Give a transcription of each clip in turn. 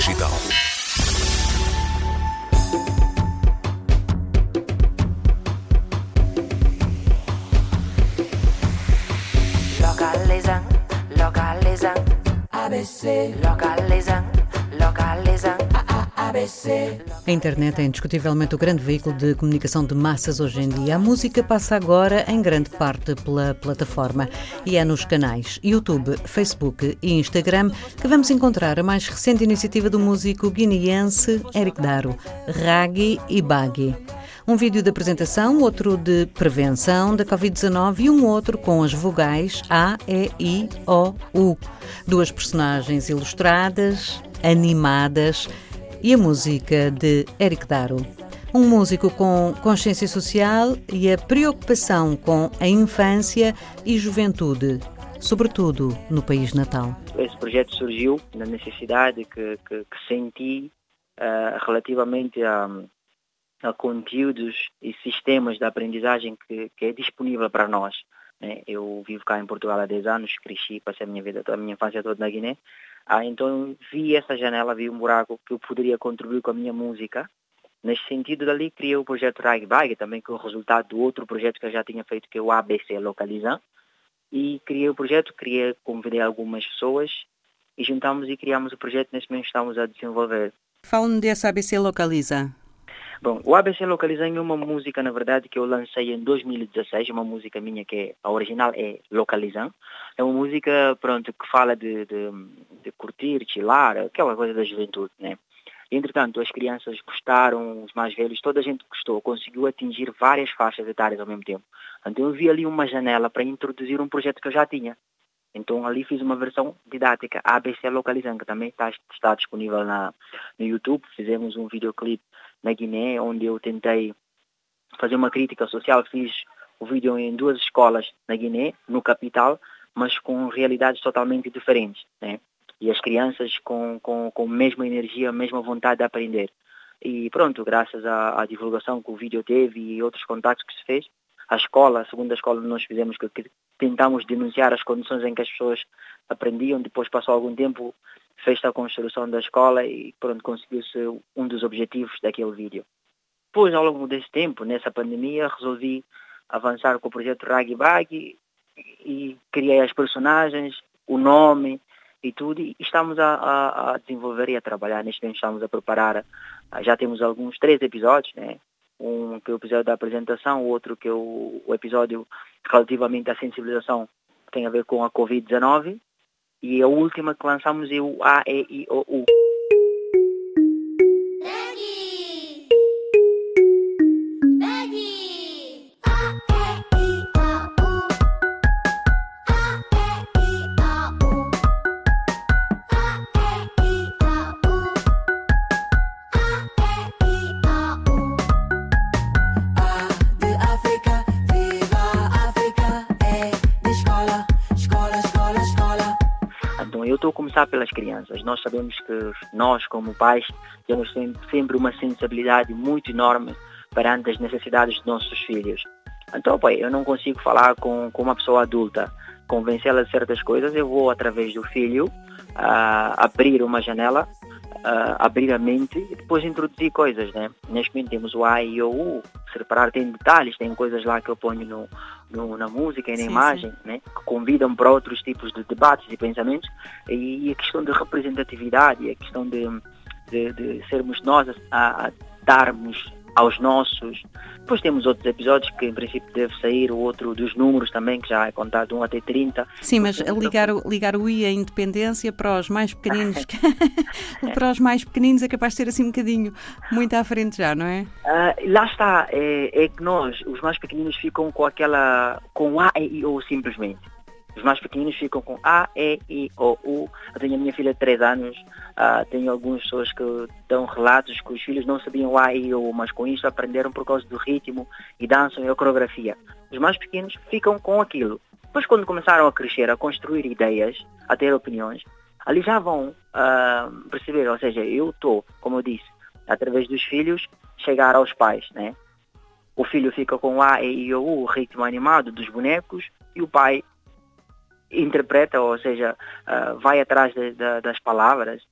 Digital. Localizando, localizando, ABC, localizando, localizando, ABC. A internet é indiscutivelmente o grande veículo de comunicação de massas hoje em dia. A música passa agora, em grande parte, pela plataforma. E é nos canais YouTube, Facebook e Instagram que vamos encontrar a mais recente iniciativa do músico guineense Eric Daro, Raggi e Bagui. Um vídeo de apresentação, outro de prevenção da Covid-19 e um outro com as vogais A, E, I, O, U. Duas personagens ilustradas, animadas e a música de Eric Daro. Um músico com consciência social e a preocupação com a infância e juventude, sobretudo no país natal. Esse projeto surgiu na necessidade que, que, que senti uh, relativamente a, a, conteúdos e sistemas de aprendizagem que, que é disponível para nós. Né? Eu vivo cá em Portugal há 10 anos, cresci, passei a minha vida, a minha infância toda na Guiné ah, então vi essa janela, vi um buraco que eu poderia contribuir com a minha música. Nesse sentido, dali criei o projeto Rag Bag, também que o resultado do outro projeto que eu já tinha feito, que é o ABC Localizam. E criei o projeto, criei, convidei algumas pessoas e juntamos e criamos o projeto, nesse momento estamos a desenvolver. Fala-me desse ABC Localiza. Bom, o ABC Localizando é uma música, na verdade, que eu lancei em 2016, uma música minha que é, a original é Localizando. É uma música, pronto, que fala de, de, de curtir, chilar, aquela coisa da juventude, né? Entretanto, as crianças gostaram, os mais velhos, toda a gente gostou, conseguiu atingir várias faixas etárias ao mesmo tempo. Então eu vi ali uma janela para introduzir um projeto que eu já tinha. Então ali fiz uma versão didática, ABC Localizando, que também está, está disponível na, no YouTube. Fizemos um videoclipe na Guiné, onde eu tentei fazer uma crítica social. Fiz o vídeo em duas escolas na Guiné, no capital, mas com realidades totalmente diferentes. Né? E as crianças com, com, com a mesma energia, a mesma vontade de aprender. E pronto, graças à, à divulgação que o vídeo teve e outros contatos que se fez, a escola, a segunda escola nós fizemos tentamos denunciar as condições em que as pessoas aprendiam, depois passou algum tempo, fez a construção da escola e pronto, conseguiu-se um dos objetivos daquele vídeo. Depois, ao longo desse tempo, nessa pandemia, resolvi avançar com o projeto Ragi Bagi e criei as personagens, o nome e tudo, e estamos a, a, a desenvolver e a trabalhar. Neste momento estamos a preparar, já temos alguns três episódios, né? um que é o episódio da apresentação, o outro que é o, o episódio relativamente à sensibilização que tem a ver com a Covid-19 e a última que lançamos é o A, começar pelas crianças. Nós sabemos que nós, como pais, temos sempre uma sensibilidade muito enorme perante as necessidades dos nossos filhos. Então, pai, eu não consigo falar com, com uma pessoa adulta, convencê-la de certas coisas, eu vou, através do filho, abrir uma janela abrir a mente e depois introduzir coisas, né? Neste momento temos o A e o U, se reparar tem detalhes, tem coisas lá que eu ponho no, no na música e na sim, imagem, sim. né? Que convidam para outros tipos de debates e pensamentos e, e a questão de representatividade, a questão de, de, de sermos nós a, a darmos aos nossos. Depois temos outros episódios que em princípio deve sair, o outro dos números também, que já é contado 1 até 30. Sim, mas ligar o, ligar o I à independência para os mais pequeninos, para os mais pequeninos é capaz de ser assim um bocadinho muito à frente já, não é? Uh, lá está, é, é, que nós, os mais pequeninos, ficam com aquela, com A e I ou simplesmente. Os mais pequeninos ficam com A, E, I, O, U. Eu tenho a minha filha de 3 anos, uh, tenho algumas pessoas que dão relatos que os filhos não sabiam A, I, O, mas com isso aprenderam por causa do ritmo e dançam e a coreografia. Os mais pequenos ficam com aquilo. Depois quando começaram a crescer, a construir ideias, a ter opiniões, ali já vão uh, perceber, ou seja, eu estou, como eu disse, através dos filhos, chegar aos pais, né? O filho fica com A, E, I, O, U, o ritmo animado dos bonecos, e o pai interpreta, ou seja, uh, vai atrás de, de, das palavras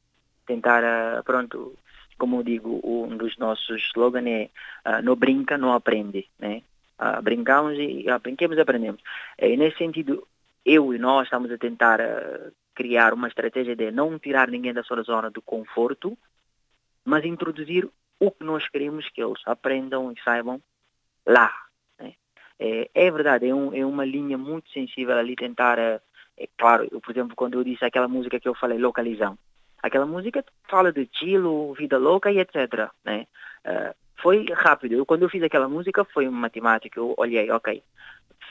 tentar, uh, pronto, como digo, um dos nossos slogans é uh, não brinca, não aprende, né? Uh, brincamos e uh, brinquemos aprendemos. E nesse sentido, eu e nós estamos a tentar criar uma estratégia de não tirar ninguém da sua zona de conforto, mas introduzir o que nós queremos que eles aprendam e saibam lá. Né? É, é, verdade, é, um, é, uma linha muito sensível ali tentar, é, claro, eu, por exemplo, quando eu disse aquela música que eu falei, localizão, Aquela música fala de estilo, vida louca e etc. Né? Uh, foi rápido. Eu, quando eu fiz aquela música foi uma matemática. Eu olhei, ok,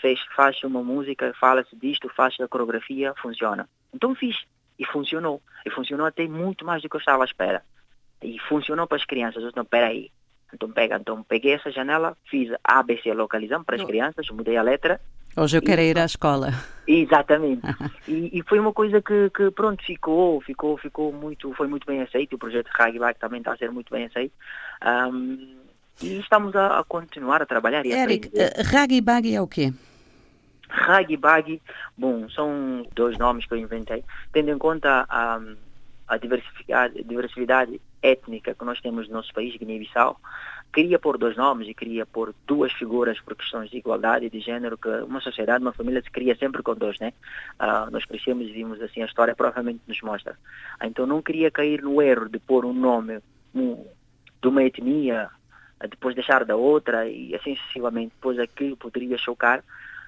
fez, faz uma música, fala-se disto, faz a coreografia, funciona. Então fiz. E funcionou. E funcionou até muito mais do que eu estava à espera. E funcionou para as crianças. Então, peraí. Então, pega, então peguei essa janela, fiz ABC localizando para as crianças, mudei a letra Hoje eu quero ir à escola. Exatamente. e, e, foi uma coisa que, que, pronto, ficou, ficou, ficou muito, foi muito bem aceito. O projeto Ragback também está a ser muito bem aceito. Um, e estamos a, a, continuar a trabalhar. E Eric, uh, Raggy é o quê? Raggy bom, são dois nomes que eu inventei, tendo em conta a, a diversidade étnica que nós temos no nosso país, Guiné-Bissau queria pôr dois nomes e queria pôr duas figuras por questões de igualdade de género, que uma sociedade, uma família se cria sempre com dois, né? Uh, nós crescemos e vimos assim, a história provavelmente nos mostra. Uh, então não queria cair no erro de pôr um nome um, de uma etnia, depois deixar da outra e assim sucessivamente, depois aquilo poderia chocar.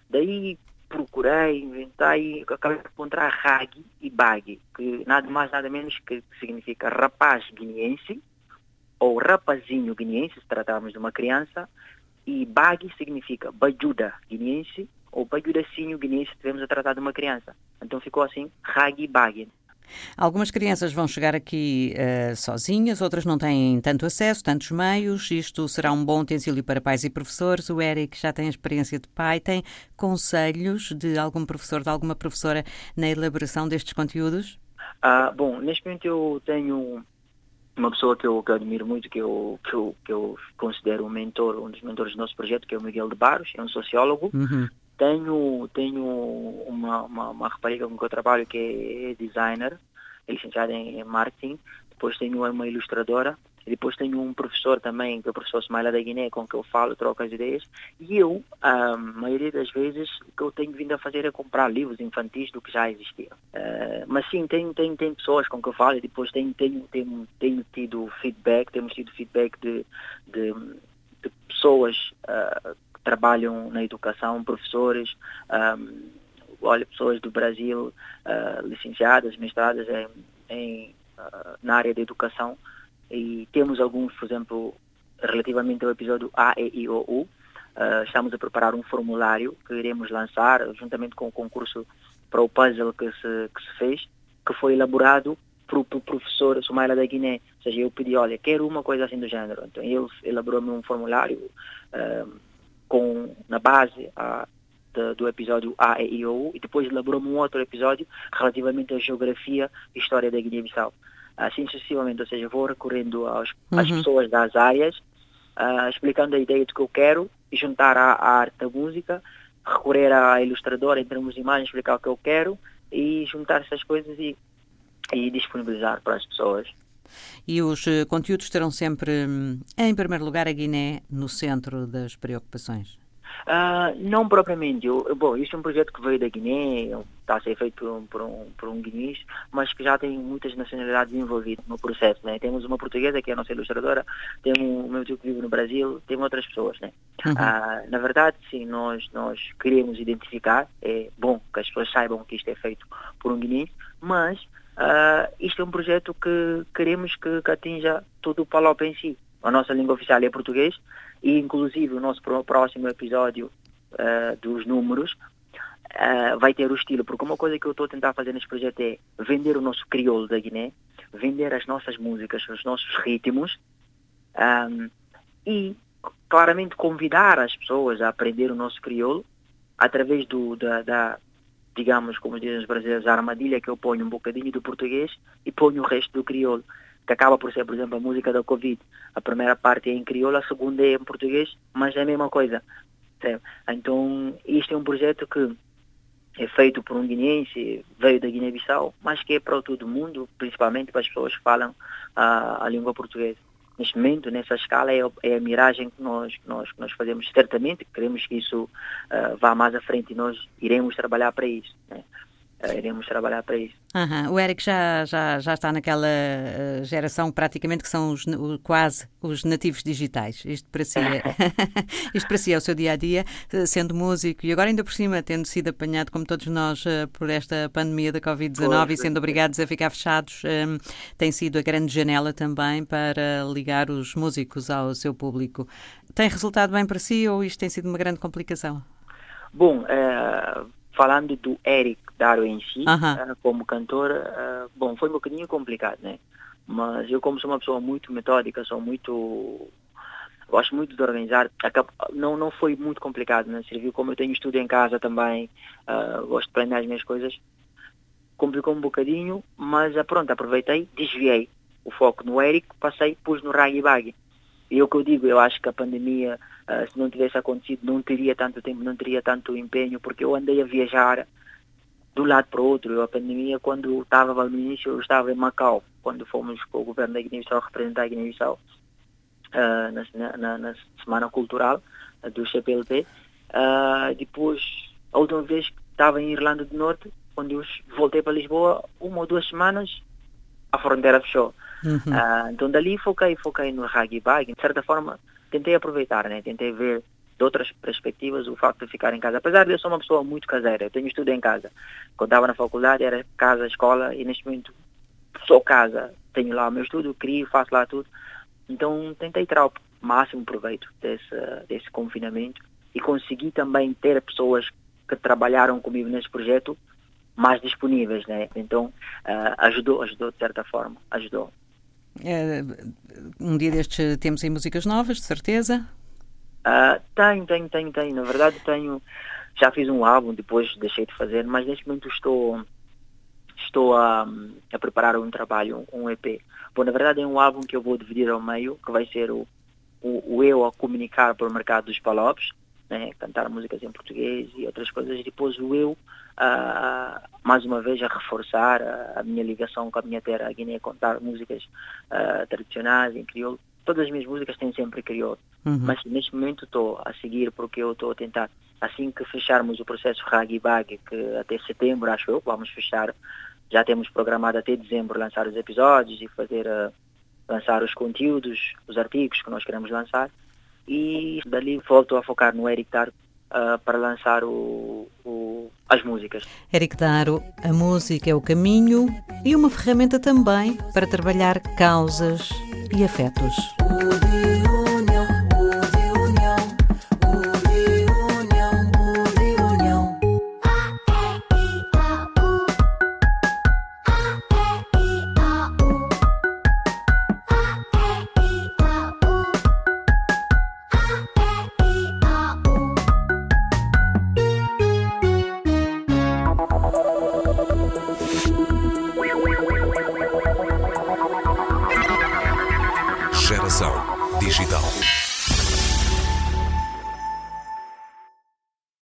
Daí procurei, inventei, acabei de encontrar Ragi e Bagi, que nada mais nada menos que significa rapaz guineense, ou rapazinho guineense, se tratarmos de uma criança, e bagi significa bajuda guineense, ou bajudacinho guineense, se estivermos a tratar de uma criança. Então ficou assim, ragi bagi. Algumas crianças vão chegar aqui uh, sozinhas, outras não têm tanto acesso, tantos meios. Isto será um bom utensílio para pais e professores. O Eric já tem experiência de pai. Tem conselhos de algum professor, de alguma professora na elaboração destes conteúdos? Ah, bom, neste momento eu tenho uma pessoa que eu, que eu admiro muito, que eu, que, eu, que eu considero um mentor, um dos mentores do nosso projeto, que é o Miguel de Barros, é um sociólogo. Uhum. Tenho, tenho uma, uma, uma rapariga com que eu trabalho que é designer, é licenciada em marketing. Depois tenho uma ilustradora e depois tenho um professor também, que é o professor Smaila da Guiné, com que eu falo, troco as ideias. E eu, a maioria das vezes, o que eu tenho vindo a fazer é comprar livros infantis do que já existiam. Uh, mas sim, tem, tem, tem pessoas com que eu falo e depois tenho, tenho, tenho, tenho tido feedback, temos tido feedback de, de, de pessoas uh, que trabalham na educação, professores, um, olha, pessoas do Brasil, uh, licenciadas, mestradas em, em na área da educação, e temos alguns, por exemplo, relativamente ao episódio A, E, I, O, U, uh, estamos a preparar um formulário que iremos lançar juntamente com o concurso para o puzzle que se, que se fez, que foi elaborado para o professor Sumaila da Guiné. Ou seja, eu pedi, olha, quero uma coisa assim do género. Então ele elaborou-me um formulário uh, com, na base a, de, do episódio A, E, I, O, U, e depois elaborou-me um outro episódio relativamente à geografia e história da Guiné-Bissau assim sucessivamente, ou seja, vou recorrendo aos, uhum. às pessoas das áreas, uh, explicando a ideia do que eu quero e juntar a arte da música, recorrer à ilustradora em termos de imagem, explicar o que eu quero e juntar essas coisas e, e disponibilizar para as pessoas. E os uh, conteúdos terão sempre, hum, em primeiro lugar, a Guiné no centro das preocupações? Uh, não propriamente. Eu, bom, isto é um projeto que veio da Guiné, está a ser feito por um, por um, por um guinês, mas que já tem muitas nacionalidades envolvidas no processo. Né? Temos uma portuguesa, que é a nossa ilustradora, tem um, meu tio que vive no Brasil, tem outras pessoas. Né? Uhum. Uh, na verdade, sim, nós, nós queremos identificar, é bom que as pessoas saibam que isto é feito por um guinês, mas uh, isto é um projeto que queremos que, que atinja todo o Palop em si. A nossa língua oficial é português, e inclusive o nosso próximo episódio uh, dos números uh, vai ter o estilo, porque uma coisa que eu estou a tentar fazer neste projeto é vender o nosso crioulo da Guiné, vender as nossas músicas, os nossos ritmos um, e claramente convidar as pessoas a aprender o nosso crioulo através do, da, da digamos, como dizem os brasileiros, a armadilha que eu ponho um bocadinho do português e ponho o resto do crioulo que acaba por ser, por exemplo, a música da Covid. A primeira parte é em crioulo, a segunda é em português, mas é a mesma coisa. Então, isto é um projeto que é feito por um guineense, veio da Guiné-Bissau, mas que é para todo mundo, principalmente para as pessoas que falam a, a língua portuguesa. Neste momento, nessa escala, é, é a miragem que nós, nós, nós fazemos. Certamente queremos que isso uh, vá mais à frente e nós iremos trabalhar para isso. Né? Uh, iremos trabalhar para isso. Uhum. O Eric já, já, já está naquela uh, geração praticamente que são os, o, quase os nativos digitais. Isto para, si é, isto para si é o seu dia a dia, eh, sendo músico e agora ainda por cima tendo sido apanhado, como todos nós, uh, por esta pandemia da Covid-19 e sendo obrigados a ficar fechados, um, tem sido a grande janela também para ligar os músicos ao seu público. Tem resultado bem para si ou isto tem sido uma grande complicação? Bom, falando do Eric Daro em si, uh, como cantor, uh, bom, foi um bocadinho complicado, né? Mas eu como sou uma pessoa muito metódica, sou muito gosto muito de organizar. Não, não foi muito complicado, né? Serviu como eu tenho estudo em casa também, uh, gosto de planear as minhas coisas. Complicou um bocadinho, mas pronto, aproveitei, desviei o foco no Eric, passei, pus no Raggy Bag. E é o que eu digo, eu acho que a pandemia, uh, se não tivesse acontecido, não teria tanto tempo, não teria tanto empenho, porque eu andei a viajar de um lado para o outro. A pandemia, quando estava no início, eu estava em Macau, quando fomos com o governo da Guiné-Bissau representar a Guiné-Bissau uh, na, na, na, Semana Cultural uh, do CPLP. depois, a última vez que estava em Irlanda do Norte, quando eu voltei para Lisboa, uma ou duas semanas, a fronteira fechou. Uhum. Uh, então dali foquei, foquei no rugby bag. De certa forma, tentei aproveitar, né? Tentei ver de outras perspectivas o facto de ficar em casa. Apesar de eu ser uma pessoa muito caseira, eu tenho estudo em casa. Quando estava na faculdade era casa, escola e neste momento sou casa. Tenho lá o meu estudo, crio, faço lá tudo. Então tentei tirar o máximo proveito desse, desse confinamento e consegui também ter pessoas que trabalharam comigo nesse projeto mais disponíveis, né? Então uh, ajudou, ajudou de certa forma, ajudou. É, um dia destes temos aí músicas novas, de certeza? Uh, tenho, tenho, tenho, tenho. Na verdade tenho, já fiz um álbum, depois deixei de fazer, mas neste momento estou estou a, a preparar um trabalho, um EP. Bom, na verdade é um álbum que eu vou dividir ao meio, que vai ser o, o, o eu a comunicar para o mercado dos palopes, né, cantar músicas em português e outras coisas, e depois o eu uh, mais uma vez a reforçar a, a, minha ligação com a minha terra, a Guiné, contar músicas uh, tradicionais em crioulo. Todas as minhas músicas têm sempre crioulo, uhum. mas neste momento estou a seguir porque eu estou a tentar, assim que fecharmos o processo Ragi Bag, que até setembro, acho eu, vamos fechar, já temos programado até dezembro lançar os episódios e fazer uh, lançar os conteúdos, os artigos que nós queremos lançar. E dali volto a focar no Eric Tarco uh, para lançar o, o, as músicas. Eric Daro, a música é o caminho e uma ferramenta também para trabalhar causas e afetos.